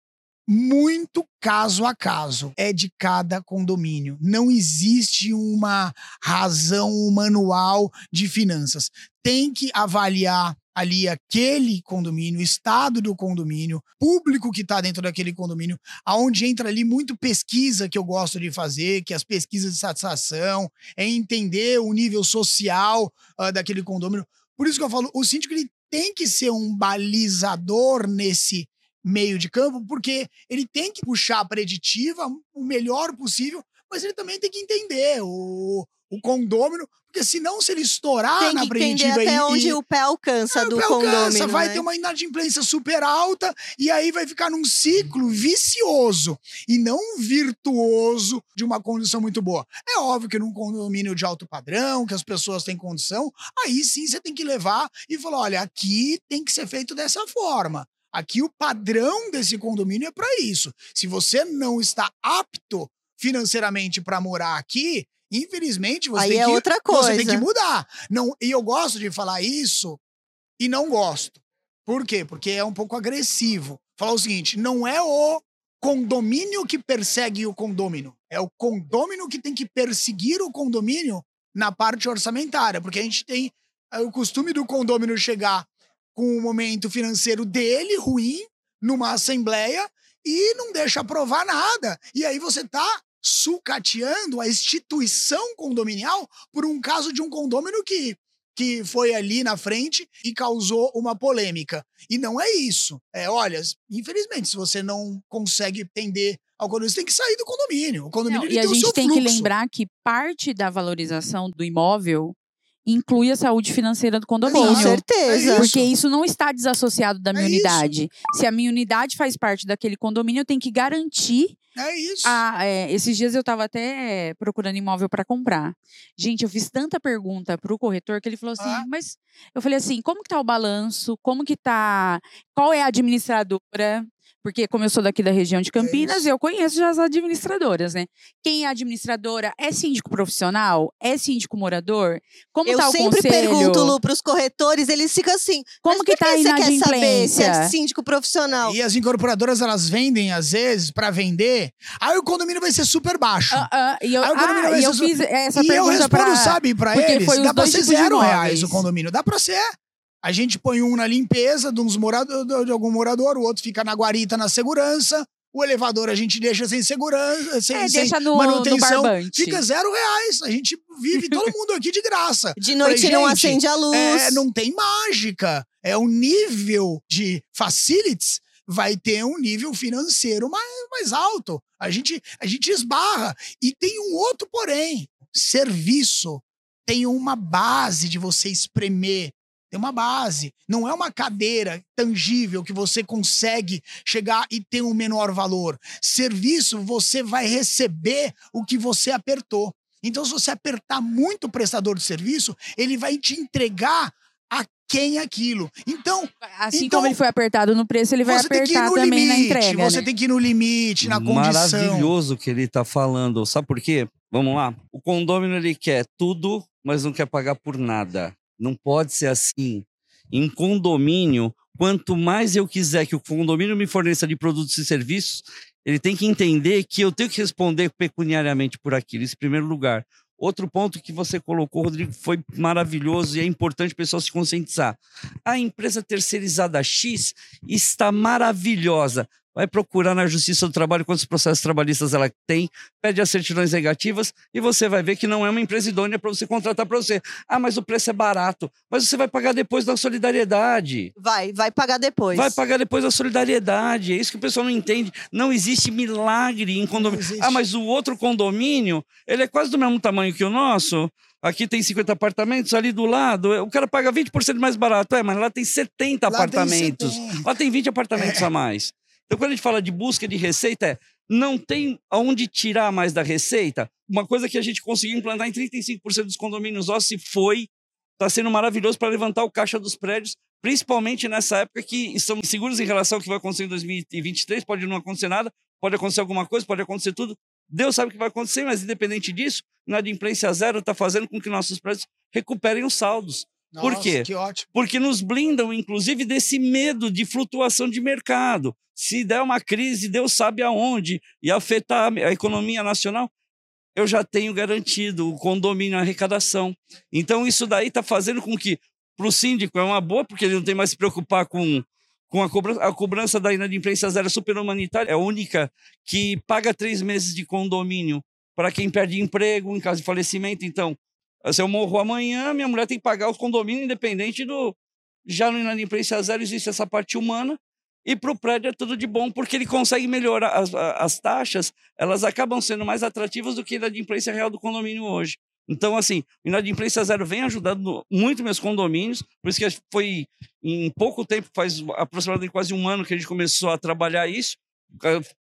muito caso a caso. É de cada condomínio. Não existe uma razão manual de finanças. Tem que avaliar ali aquele condomínio, o estado do condomínio, público que está dentro daquele condomínio, aonde entra ali muito pesquisa que eu gosto de fazer, que as pesquisas de satisfação, é entender o nível social ah, daquele condomínio. Por isso que eu falo, o síndico ele tem que ser um balizador nesse meio de campo, porque ele tem que puxar a preditiva o melhor possível, mas ele também tem que entender o, o condômino, porque senão se ele estourar Tem na que entender preditiva até e, onde e, o pé alcança é, do o pé alcança, condomínio. vai né? ter uma inadimplência super alta e aí vai ficar num ciclo vicioso e não virtuoso de uma condição muito boa. É óbvio que num condomínio de alto padrão, que as pessoas têm condição, aí sim você tem que levar e falar, olha, aqui tem que ser feito dessa forma. Aqui o padrão desse condomínio é para isso. Se você não está apto financeiramente para morar aqui, infelizmente você Aí tem é que outra você tem que coisa. mudar. Não, e eu gosto de falar isso e não gosto. Por quê? Porque é um pouco agressivo. Falar o seguinte: não é o condomínio que persegue o condômino, é o condômino que tem que perseguir o condomínio na parte orçamentária, porque a gente tem É o costume do condômino chegar com o momento financeiro dele ruim numa assembleia e não deixa aprovar nada. E aí você tá sucateando a instituição condominial por um caso de um condômino que que foi ali na frente e causou uma polêmica. E não é isso. É, olha, infelizmente, se você não consegue atender ao condomínio, você tem que sair do condomínio. O condomínio Não, e a gente tem fluxo. que lembrar que parte da valorização do imóvel inclui a saúde financeira do condomínio. Com certeza. É Porque isso não está desassociado da minha É isso. unidade. Se a minha unidade faz parte daquele condomínio, eu tenho que garantir. É isso. A, é, esses dias eu estava até procurando imóvel para comprar. Gente, eu fiz tanta pergunta para o corretor que ele falou assim: Ah. mas eu falei assim, como que tá o balanço? Como que tá? Qual é a administradora? Porque, como eu sou daqui da região de Campinas, isso. eu conheço já as administradoras, né? Quem é administradora? É síndico profissional? É síndico morador? Como Eu tá o sempre conselho? pergunto, Lu, pros corretores, eles ficam assim. Como que por tá a você quer saber se inadimplência? é síndico profissional? E as incorporadoras, elas vendem, às vezes, pra vender. Aí o condomínio vai ser super baixo. Ah, ah, e eu, Aí o condomínio ah, vai e eu ser su- fiz essa e eu pergunta respondo, pra... sabe, pra porque eles, dá pra ser zero reais o condomínio. Dá pra ser. A gente põe um na limpeza de, uns morador, de algum morador, o outro fica na guarita, na segurança. O elevador a gente deixa sem segurança, sem, É, sem deixa no, no manutenção. barbante. Fica zero reais. A gente vive todo mundo aqui de graça. De noite Falei, não acende a luz. É, não tem mágica. É o nível de facilities vai ter um nível financeiro mais, mais alto. A gente, a gente esbarra. E tem um outro porém. Serviço tem uma base de você espremer. Tem uma base. Não é uma cadeira tangível que você consegue chegar e ter um menor valor. Serviço, você vai receber o que você apertou. Então, se você apertar muito o prestador de serviço, ele vai te entregar a quem aquilo. Então, Assim Então, como ele foi apertado no preço, ele vai apertar também na limite. entrega, você né? tem que ir no limite, na condição. Maravilhoso o que ele está falando. Sabe por quê? Vamos lá. O condômino ele quer tudo, mas não quer pagar por nada. Não pode ser assim. Em condomínio, quanto mais eu quiser que o condomínio me forneça de produtos e serviços, ele tem que entender que eu tenho que responder pecuniariamente por aquilo, em primeiro lugar. Outro ponto que você colocou, Rodrigo, foi maravilhoso e é importante o pessoal se conscientizar. A empresa terceirizada X está maravilhosa. Vai procurar na Justiça do Trabalho quantos processos trabalhistas ela tem, pede as certidões negativas e você vai ver que não é uma empresa idônea para você contratar para você. Ah, mas o preço é barato. Mas você vai pagar depois da solidariedade. Vai, vai pagar depois. Vai pagar depois da solidariedade. É isso que o pessoal não entende. Não existe milagre em condomínio. Ah, mas o outro condomínio, ele é quase do mesmo tamanho que o nosso. Aqui tem 50 apartamentos, ali do lado. O cara paga 20% mais barato. É, mas lá tem 70 Lá tem apartamentos. 70. Lá tem 20 apartamentos a mais. Então, quando a gente fala de busca de receita, é não tem aonde tirar mais da receita. Uma coisa que a gente conseguiu implantar em 35% dos condomínios nossos e foi, está sendo maravilhoso para levantar o caixa dos prédios, principalmente nessa época que estamos seguros em relação ao que vai acontecer em 2023. Pode não acontecer nada, pode acontecer alguma coisa, pode acontecer tudo. Deus sabe o que vai acontecer, mas independente disso, na adimplência zero está fazendo com que nossos prédios recuperem os saldos. Por Nossa, quê? Que ótimo. porque nos blindam, inclusive, desse medo de flutuação de mercado. Se der uma crise, Deus sabe aonde, e afetar a economia nacional, eu já tenho garantido o condomínio, a arrecadação. Então, isso daí está fazendo com que, para o síndico, é uma boa, porque ele não tem mais que se preocupar com, com a cobrança. A cobrança da inadimplência zero super humanitária é a única que paga três meses de condomínio para quem perde emprego em caso de falecimento. Então, se eu morro amanhã, minha mulher tem que pagar o condomínio independente do. Já no inadimplência zero existe essa parte humana. E para o prédio é tudo de bom, porque ele consegue melhorar as, as taxas, elas acabam sendo mais atrativas do que a inadimplência real do condomínio hoje. Então, assim, o inadimplência zero vem ajudando muito meus condomínios, por isso que foi em pouco tempo, faz aproximadamente quase um ano que a gente começou a trabalhar isso.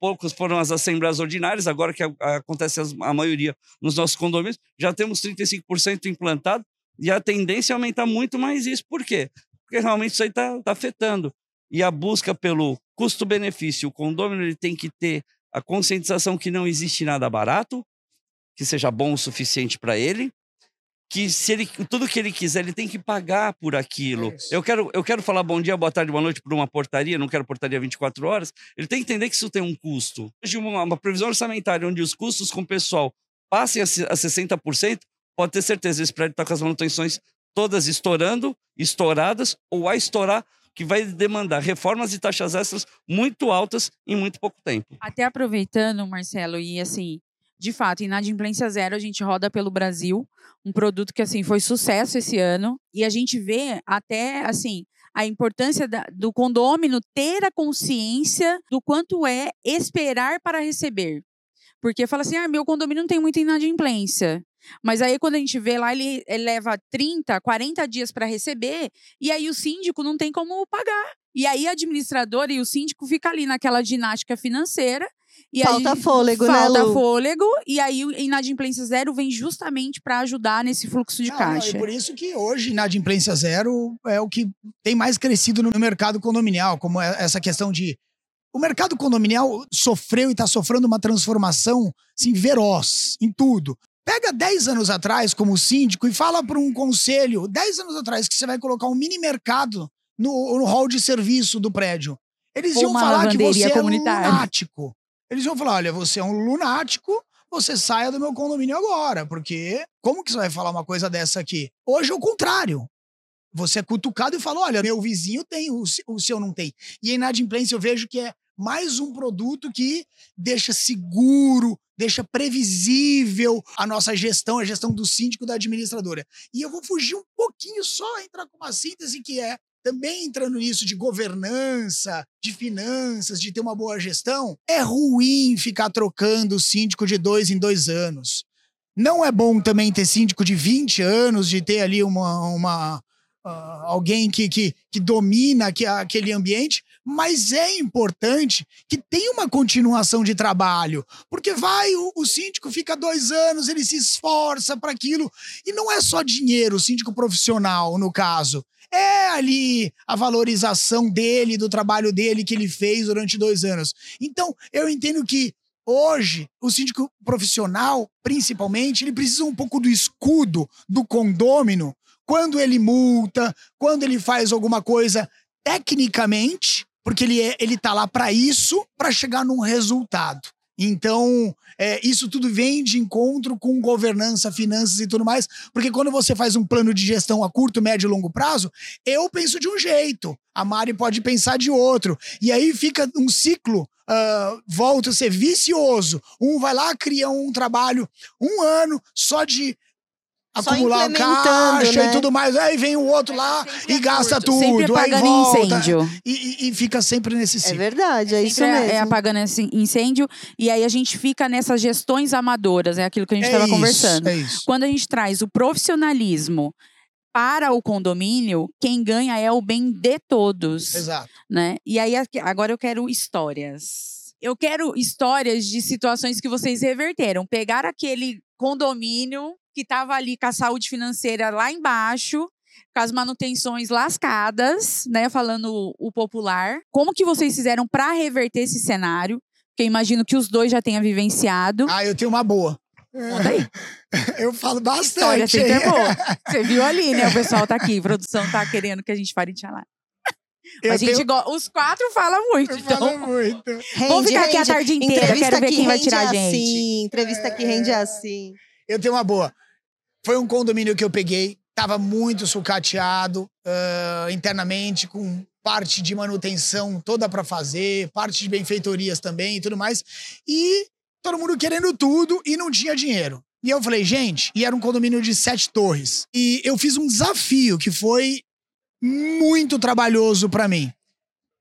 Poucos foram as assembleias ordinárias, agora que acontece a maioria nos nossos condomínios, já temos 35% implantado e a tendência é aumentar muito mais isso. Por quê? Porque realmente isso aí está afetando. E a busca pelo custo-benefício, o condomínio ele tem que ter a conscientização que não existe nada barato, que seja bom o suficiente para ele, que se ele tudo que ele quiser ele tem que pagar por aquilo. Isso. Eu quero eu quero falar bom dia, boa tarde, boa noite para uma portaria, não quero portaria 24 horas. Ele tem que entender que isso tem um custo. Hoje uma, uma previsão orçamentária onde os custos com o pessoal passem a, a 60%, pode ter certeza esse prédio está com as manutenções todas estourando, estouradas ou a estourar, que vai demandar reformas e taxas extras muito altas em muito pouco tempo. Até aproveitando, Marcelo, e assim, de fato, Inadimplência Zero a gente roda pelo Brasil, um produto que assim foi sucesso esse ano e a gente vê até assim a importância da, do condômino ter a consciência do quanto é esperar para receber. Porque fala assim, ah, meu condomínio não tem muita inadimplência. Mas aí, quando a gente vê lá, ele, ele leva 30, 40 dias para receber, e aí o síndico não tem como pagar. E aí, a administradora e o síndico fica ali naquela ginástica financeira. E falta aí, fôlego, falta né, Lu? fôlego, e aí inadimplência zero vem justamente para ajudar nesse fluxo de Não, não, caixa. e por isso que hoje inadimplência zero é o que tem mais crescido no mercado condominial, como é essa questão de o mercado condominial sofreu e está sofrendo uma transformação assim, veroz em tudo. Pega 10 anos atrás como síndico e fala para um conselho, 10 anos atrás, que você vai colocar um mini mercado no, no hall de serviço do prédio. Eles Ou iam falar que você é um lunático. Eles iam falar: olha, você é um lunático, você saia do meu condomínio agora, porque como que você vai falar uma coisa dessa aqui? Hoje é o contrário. Você é cutucado e fala: olha, meu vizinho tem, o, se- o seu não tem. E a inadimplência eu vejo que é mais um produto que deixa seguro, deixa previsível a nossa gestão, a gestão do síndico da administradora. E eu vou fugir um pouquinho só, entrar com uma síntese que é também entrando nisso de governança, de finanças, de ter uma boa gestão, é ruim ficar trocando o síndico de dois em dois anos. Não é bom também ter síndico de 20 anos, de ter ali uma, uma ah, alguém que, que, que domina que- aquele ambiente, mas é importante que tenha uma continuação de trabalho, porque vai, o, o síndico fica dois anos, ele se esforça para aquilo, e não é só dinheiro, o síndico profissional, no caso. É ali a valorização dele, do trabalho dele que ele fez durante dois anos. Então, eu entendo que hoje, o síndico profissional, principalmente, ele precisa um pouco do escudo do condômino quando ele multa, quando ele faz alguma coisa tecnicamente, porque ele, é, ele tá lá para isso, para chegar num resultado. Então, é, isso tudo vem de encontro com governança, finanças e tudo mais, porque quando você faz um plano de gestão a curto, médio e longo prazo, eu penso de um jeito, a Mari pode pensar de outro, e aí fica um ciclo, ah, volta a ser vicioso. Um vai lá, cria um trabalho, um ano só de acumular implementando, caixa né? e tudo mais, aí vem o outro lá e gasta tudo, Sempre aí apagando volta, incêndio. E, e- fica sempre nesse É ciclo. verdade, é isso Sempre mesmo. é, é apagando esse incêndio. E aí a gente fica nessas gestões amadoras, é aquilo que a gente É estava isso, conversando. É isso. Quando a gente traz o profissionalismo para o condomínio, quem ganha é o bem de todos. Exato. né? E aí agora eu quero histórias. Eu quero histórias de situações que vocês reverteram. Pegar aquele condomínio que estava ali com a saúde financeira lá embaixo, com as manutenções lascadas, né? Falando o, popular. Como que vocês fizeram para reverter esse cenário? Porque eu imagino que os dois já tenham vivenciado. Ah, eu tenho uma boa. Conta aí. Eu falo História bastante. sempre é boa. Você viu ali, né? O pessoal tá aqui, a produção tá querendo que a gente fale de lá. Eu A gente tenho- go- Os quatro falam muito, eu então. falo muito. Vamos ficar aqui a tarde inteira, Entrevista quero ver que quem vai rende tirar a gente. Assim, entrevista que rende assim. Eu tenho uma boa. Foi um condomínio que eu peguei, tava muito sucateado ah, internamente, com parte de manutenção toda para fazer, parte de benfeitorias também e tudo mais. E todo mundo querendo tudo e não tinha dinheiro. E eu falei, gente, e era um condomínio de sete torres. E eu fiz um desafio que foi muito trabalhoso para mim.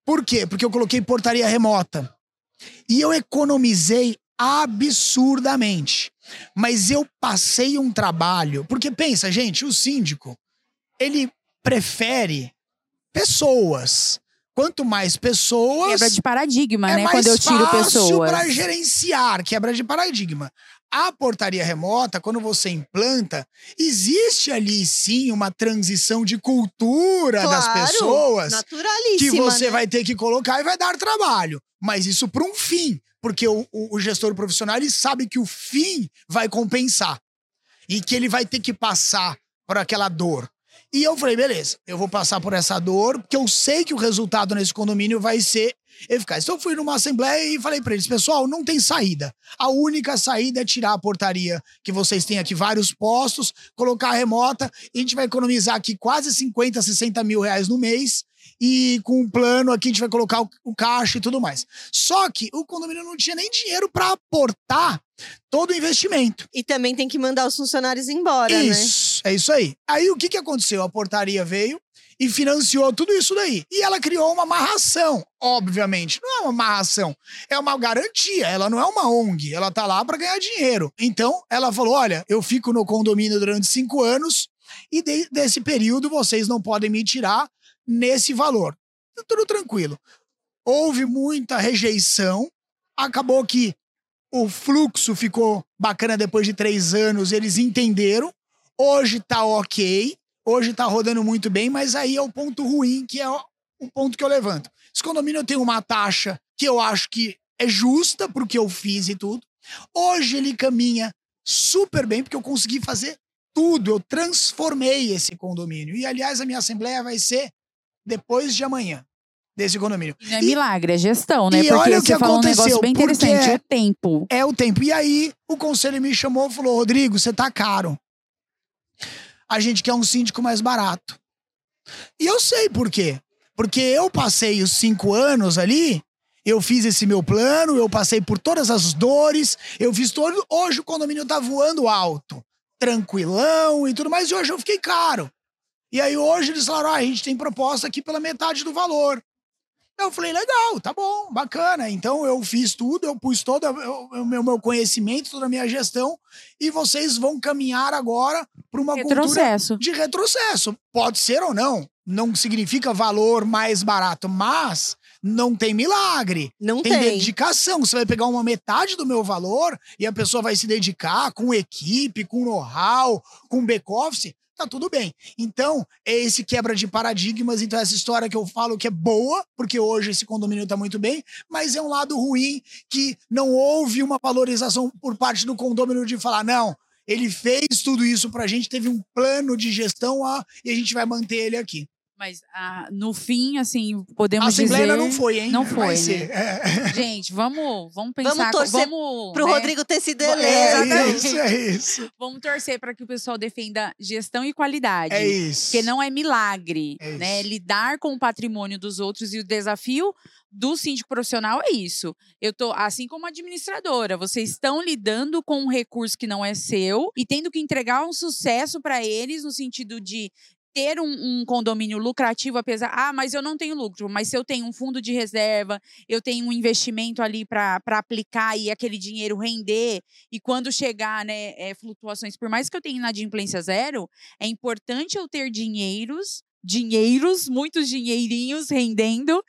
Por quê? Porque eu coloquei portaria remota. E eu economizei absurdamente. Mas eu passei um trabalho. Porque pensa, gente, o síndico, ele prefere pessoas. Quanto mais pessoas. Quebra de paradigma, é né? Quando eu tiro fácil pessoas. para gerenciar, quebra de paradigma. A portaria remota, quando você implanta, existe ali sim uma transição de cultura das Claro, pessoas Naturalíssima. que você né? vai ter que colocar e vai dar trabalho. Mas isso para um fim, porque o, o- o gestor profissional ele sabe que o fim vai compensar e que ele vai ter que passar por aquela dor. E eu falei, beleza, eu vou passar por essa dor, porque eu sei que o resultado nesse condomínio vai ser eficaz. Então eu fui numa assembleia e falei para eles, pessoal, não tem saída. A única saída é tirar a portaria que vocês têm aqui, vários postos, colocar a remota, e a gente vai economizar aqui quase 50, 60 mil reais no mês. E com um plano aqui a gente vai colocar o, o caixa e tudo mais. Só que o condomínio não tinha nem dinheiro para aportar todo o investimento. E também tem que mandar os funcionários embora, né? Isso, é isso aí. Aí o que, que aconteceu? A portaria veio e financiou tudo isso daí. E ela criou uma amarração, obviamente. Não é uma amarração, é uma garantia. Ela não é uma ONG, ela tá lá para ganhar dinheiro. Então, ela falou: olha, eu fico no condomínio durante cinco anos e de- desse período vocês não podem me tirar nesse valor. Tudo tranquilo. Houve muita rejeição, acabou que o fluxo ficou bacana depois de três anos, eles entenderam. Hoje tá ok, hoje tá rodando muito bem, mas aí é o ponto ruim, que é o o ponto que eu levanto. Esse condomínio tem uma taxa que eu acho que é justa porque eu fiz e tudo. Hoje ele caminha super bem porque eu consegui fazer tudo, eu transformei esse condomínio. E aliás, a minha assembleia vai ser depois de amanhã desse condomínio. É E- milagre, é gestão, né? e Porque olha o você que falou um negócio bem interessante, é- o tempo. É o tempo. E aí, o conselho me chamou e falou: Rodrigo, você tá caro. A gente quer um síndico mais barato. E eu sei por quê. Porque eu passei os cinco anos ali, eu fiz esse meu plano, eu passei por todas as dores, eu fiz todo. Hoje o condomínio tá voando alto, tranquilão e tudo mais, e hoje eu fiquei caro. E aí hoje eles falaram: ah, a gente tem proposta aqui pela metade do valor. Eu falei, legal, tá bom, bacana. Então eu fiz tudo, eu pus todo o meu, meu conhecimento, toda a minha gestão, e vocês vão caminhar agora para uma cultura Retrocesso. de retrocesso. Pode ser ou não. Não significa valor mais barato, mas não tem milagre. Não Tem, tem. dedicação. Você vai pegar uma metade do meu valor e a pessoa vai se dedicar com equipe, com know-how, com back-office. Tá tudo bem. Então, é esse quebra de paradigmas. Então, essa história que eu falo que é boa, porque hoje esse condomínio tá muito bem, mas é um lado ruim que não houve uma valorização por parte do condomínio de falar, não, ele fez tudo isso pra gente, teve um plano de gestão ó, e a gente vai manter ele aqui. Mas ah, no fim, assim, A podemos Assembleia dizer... não foi, hein? Não foi, ser. É. Gente, vamos, vamos pensar... torcer vamos, Pro né? Rodrigo ter sido É eleito. isso, é isso. Vamos torcer para que o pessoal defenda gestão e qualidade. É isso. Porque não é milagre, É né? isso. Lidar com o patrimônio dos outros e o desafio do síndico profissional é isso. Eu tô, assim como administradora, vocês estão lidando com um recurso que não é seu e tendo que entregar um sucesso para eles no sentido de ter um, um condomínio lucrativo, apesar. Ah, mas eu não tenho lucro. Mas se eu tenho um fundo de reserva, eu tenho um investimento ali para aplicar e aquele dinheiro render, e quando chegar, né, é, flutuações, por mais que eu tenha inadimplência zero, é importante eu ter dinheiros, dinheiros, muitos dinheirinhos rendendo,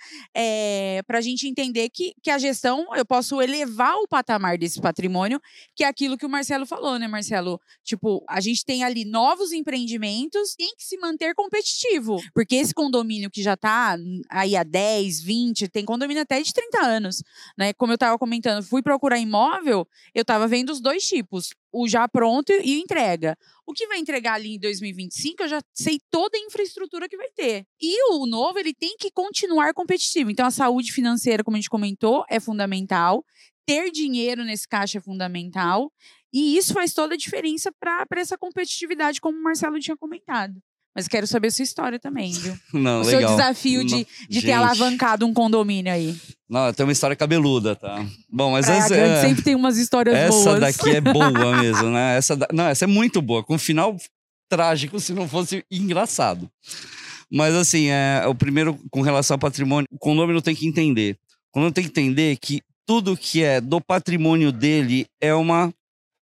para a gente entender que, que a gestão, eu posso elevar o patamar desse patrimônio, que é aquilo que o Marcelo falou, né, Marcelo? Tipo, a gente tem ali novos empreendimentos, tem que se manter competitivo, porque esse condomínio que já está aí há 10, 20, tem condomínio até de 30 anos, né? Como eu estava comentando, fui procurar imóvel, eu estava vendo os dois tipos, o já pronto e entrega. O que vai entregar ali em 2025, eu já sei toda a infraestrutura que vai ter. E o novo, ele tem que continuar competitivo. Então, a saúde financeira, como a gente comentou, é fundamental. Ter dinheiro nesse caixa é fundamental. E isso faz toda a diferença para essa competitividade, como o Marcelo tinha comentado. Mas quero saber a sua história também, viu? Não, o seu legal. desafio de, de ter alavancado um condomínio aí. Não, tem uma história cabeluda, tá? Bom, mas Praia essa, Grande é- sempre tem umas histórias essa boas. daqui é boa mesmo, né? Essa, da- não, essa é muito boa, com um final trágico se não fosse engraçado. Mas assim, é, o primeiro com relação ao patrimônio, o condomínio tem que entender. O condomínio tem que entender que tudo que é do patrimônio dele é uma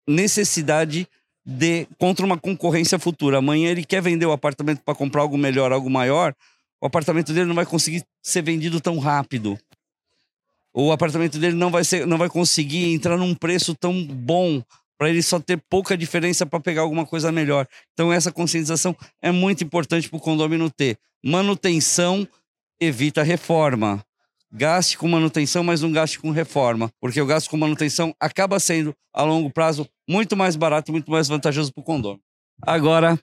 necessidade de contra uma concorrência futura. Amanhã ele quer vender o apartamento para comprar algo melhor, algo maior, o apartamento dele não vai conseguir ser vendido tão rápido. O apartamento dele não vai ser, não vai conseguir entrar num preço tão bom para ele só ter pouca diferença para pegar alguma coisa melhor. Então essa conscientização é muito importante para o condomínio ter. Manutenção evita reforma. Gaste com manutenção, mas não gaste com reforma, porque o gasto com manutenção acaba sendo a longo prazo muito mais barato e muito mais vantajoso para o condomínio. Agora,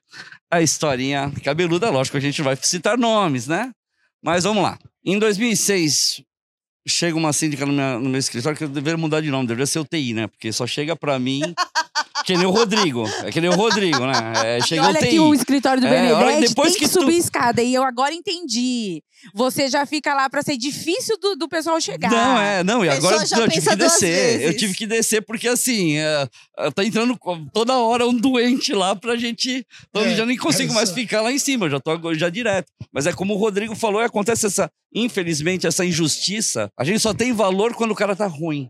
a historinha cabeluda, lógico, a gente vai citar nomes, né? Mas vamos lá. Em 2006, chega uma síndica no, minha, no meu escritório que eu deveria mudar de nome, deveria ser o TI, né? Porque só chega pra mim. Que nem o Rodrigo. É que nem o Rodrigo, né? É, chega o olha TI. que o escritório do É, olha, Benedetti depois tem que que, tu- subir escada. E eu agora entendi. Você já fica lá pra ser difícil do, do pessoal chegar. Não, é, não, e agora já não, eu tive que descer. Eu vezes. tive que descer porque assim, é, é, tá entrando toda hora um doente lá pra gente. Então eu É, já nem consigo é mais ficar lá em cima, eu já tô agora- já direto. Mas é como o Rodrigo falou, acontece essa, infelizmente, essa injustiça. A gente só tem valor quando o cara tá ruim.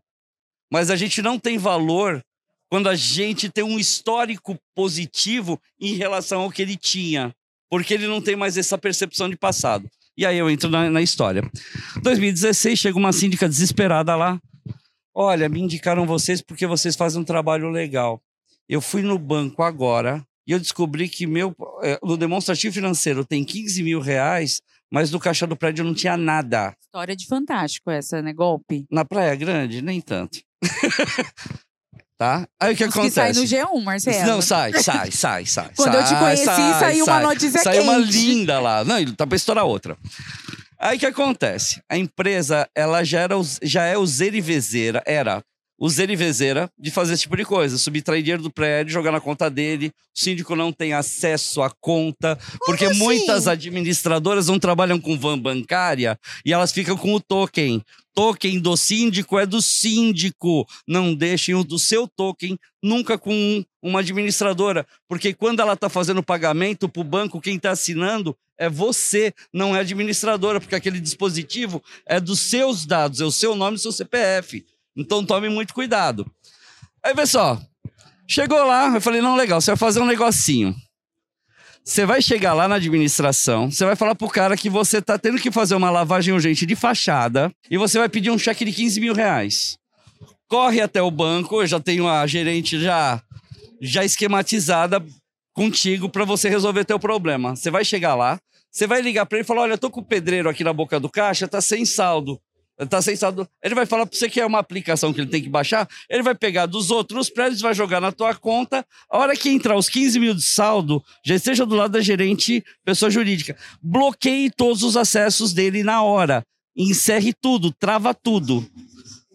Mas a gente não tem valor quando a gente tem um histórico positivo em relação ao que ele tinha. Porque ele não tem mais essa percepção de passado. E aí eu entro na, na história. 2016, chega uma síndica desesperada lá. Olha, me indicaram vocês porque vocês fazem um trabalho legal. Eu fui no banco agora e eu descobri que meu eh, no demonstrativo financeiro tem 15 mil reais, mas no caixa do prédio não tinha nada. História de fantástico essa, né? Golpe. Na Praia Grande, nem tanto. tá? Aí o que Os que sai acontece? no G1, Marcelo. Não, sai, sai, sai, sai. Quando eu te sai, conheci, sai, saiu uma sai. notícia Saiu uma linda lá. Não, ele tá pra estourar outra. Aí o que acontece? A empresa, ela já, era, já é userivezeira, era userivezeira de fazer esse tipo de coisa. Subtrair dinheiro do prédio, jogar na conta dele. O síndico não tem acesso à conta. porque assim? muitas administradoras não trabalham com van bancária e elas ficam com o token. Token do síndico é do síndico. Não deixem o do seu token nunca com um- uma administradora. Porque quando ela está fazendo pagamento para o banco, quem está assinando é você, não é a administradora, porque aquele dispositivo é dos seus dados, é o seu nome e seu CPF. Então tome muito cuidado. Aí, pessoal, chegou lá, eu falei, não, legal, você vai fazer um negocinho. Você vai chegar lá na administração, você vai falar pro cara que você tá tendo que fazer uma lavagem urgente de fachada e você vai pedir um cheque de 15 mil reais. Corre até o banco, eu já tenho a gerente já, já esquematizada contigo para você resolver teu problema. Você vai chegar lá, você vai ligar para ele e falar: olha, tô com o pedreiro aqui na boca do caixa, tá sem saldo. Tá sem saldo. Ele vai falar para você que é uma aplicação que ele tem que baixar. Ele vai pegar dos outros prédios, vai jogar na tua conta. A hora que entrar os 15 mil de saldo, já esteja do lado da gerente, pessoa jurídica. Bloqueie todos os acessos dele na hora. Encerre tudo, trava tudo.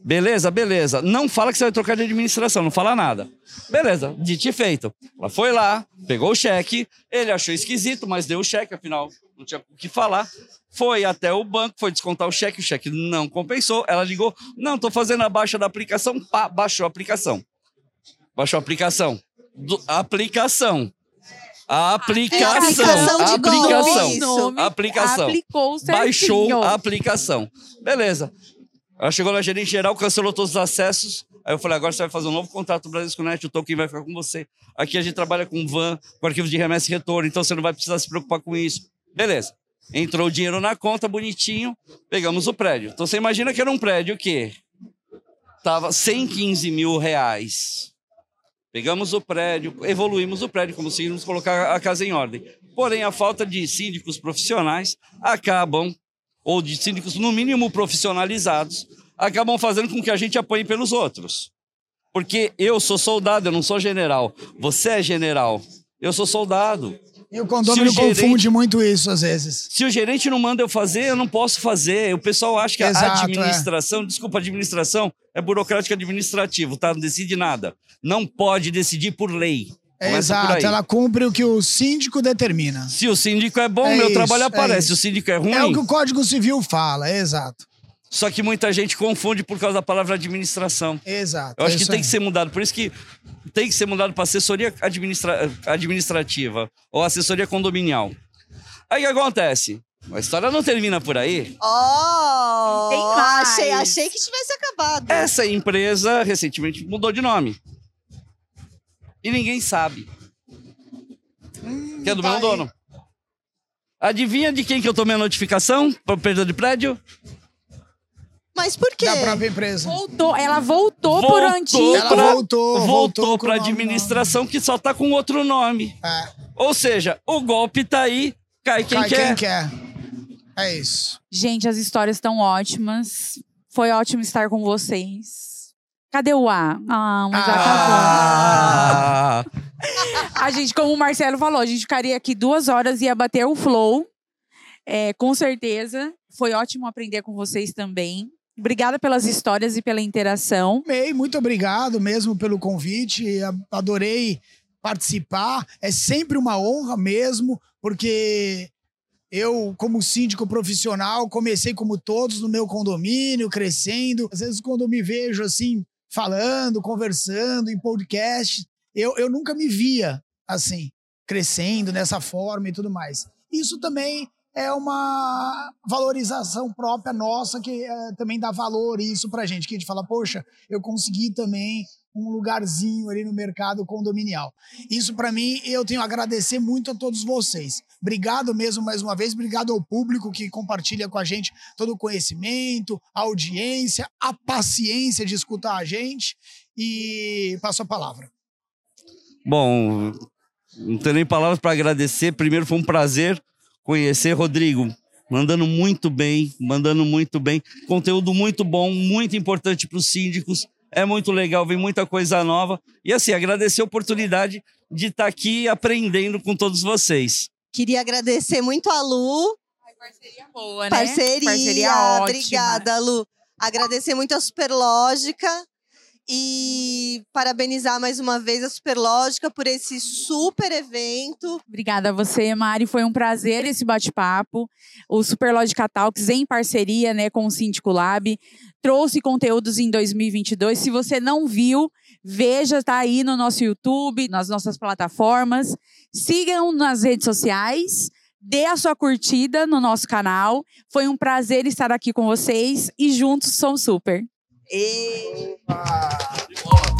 Beleza? Beleza. Não fala que você vai trocar de administração, não fala nada. Beleza, dito e feito. Ela foi lá, pegou o cheque, ele achou esquisito, mas deu o cheque, afinal não tinha o que falar. Foi até o banco, foi descontar o cheque, o cheque não compensou. Ela ligou, não, tô fazendo a baixa da aplicação, pá, baixou a aplicação. Baixou a aplicação. Do- aplicação. A aplicação. aplicação de aplicação. Nome, Aplicação. Aplicou certinho. Baixou a aplicação. Beleza. Ela chegou na gerente geral, cancelou todos os acessos. Aí eu falei, agora você vai fazer um novo contrato Bradesco Net, o token vai ficar com você. Aqui a gente trabalha com van, com arquivo de remessa e retorno, então você não vai precisar se preocupar com isso. Beleza. Entrou o dinheiro na conta, bonitinho, pegamos o prédio. Então você imagina que era um prédio que tava 115 mil reais. Pegamos o prédio, evoluímos o prédio, conseguimos colocar a casa em ordem. Porém, a falta de síndicos profissionais acabam, ou de síndicos no mínimo profissionalizados, acabam fazendo com que a gente apanhe pelos outros. Porque eu sou soldado, eu não sou general. Você é general, eu sou soldado. E o condomínio o gerente- confunde muito isso às vezes. Se o gerente não manda eu fazer, eu não posso fazer. O pessoal acha que Exato, a administração, desculpa, a administração é burocrática administrativo, tá? Não decide nada. Não pode decidir por lei. É, exato, ela cumpre o que o síndico determina. Se o síndico é bom, É meu isso, trabalho é aparece. Se o síndico é ruim, É o que o Código Civil fala, é exato. só que muita gente confunde por causa da palavra administração. Exato. Eu acho é que tem aí. que ser mudado. Por isso que tem que ser mudado para assessoria administra- administrativa ou assessoria condominial. Aí o que acontece? A história não termina por aí. Oh! Tem mais. Achei, achei que tivesse acabado. Essa empresa recentemente mudou de nome. E ninguém sabe. que é do tá meu aí. dono. Adivinha de quem que eu tomei a notificação por perda de prédio? Mas por quê? Da própria empresa. Voltou, ela voltou, Voltou por antigo. Ela pra- voltou, Voltou para nome administração que só tá com outro nome. É, Ou seja, o golpe tá aí, cai quem cai quer. quem quer. É isso. Gente, as histórias estão ótimas. Foi ótimo estar com vocês. Cadê o A? Ah, mas acabou. Ah, A gente, como o Marcelo falou, a gente ficaria aqui duas horas e ia bater o flow. É, com certeza. Foi ótimo aprender com vocês também. Obrigada pelas histórias e pela interação. Amei, muito obrigado mesmo pelo convite. Adorei participar. É sempre uma honra mesmo, porque eu, como síndico profissional, comecei como todos no meu condomínio, crescendo. Às vezes, quando eu me vejo assim, falando, conversando em podcast, eu, eu nunca me via assim, crescendo dessa forma e tudo mais. Isso também é uma valorização própria nossa que eh, também dá valor isso pra gente, que a gente fala, poxa, eu consegui também um lugarzinho ali no mercado condominial. Isso pra mim, eu tenho a agradecer muito a todos vocês. Obrigado mesmo mais uma vez, obrigado ao público que compartilha com a gente todo o conhecimento, a audiência, a paciência de escutar a gente e passo a palavra. Bom, não tenho nem palavras para agradecer. Primeiro foi um prazer conhecer Rodrigo, mandando muito bem, mandando muito bem. Conteúdo muito bom, muito importante para os síndicos. É muito legal, vem muita coisa nova. E assim, agradecer a oportunidade de estar aqui aprendendo com todos vocês. Queria agradecer muito a Lu, Parceria boa, né? parceria. Parceria ótima. Obrigada, Lu. Agradecer muito a Superlógica e parabenizar mais uma vez a Superlógica por esse super evento. Obrigada a você, Mari. Foi um prazer esse bate-papo. O Superlógica Talks, em parceria né, com o Síndico Lab, trouxe conteúdos em 2022. Se você não viu, veja, tá aí no nosso YouTube, nas nossas plataformas. Sigam nas redes sociais. Dê a sua curtida no nosso canal. Foi um prazer estar aqui com vocês e juntos somos super. E... Ah.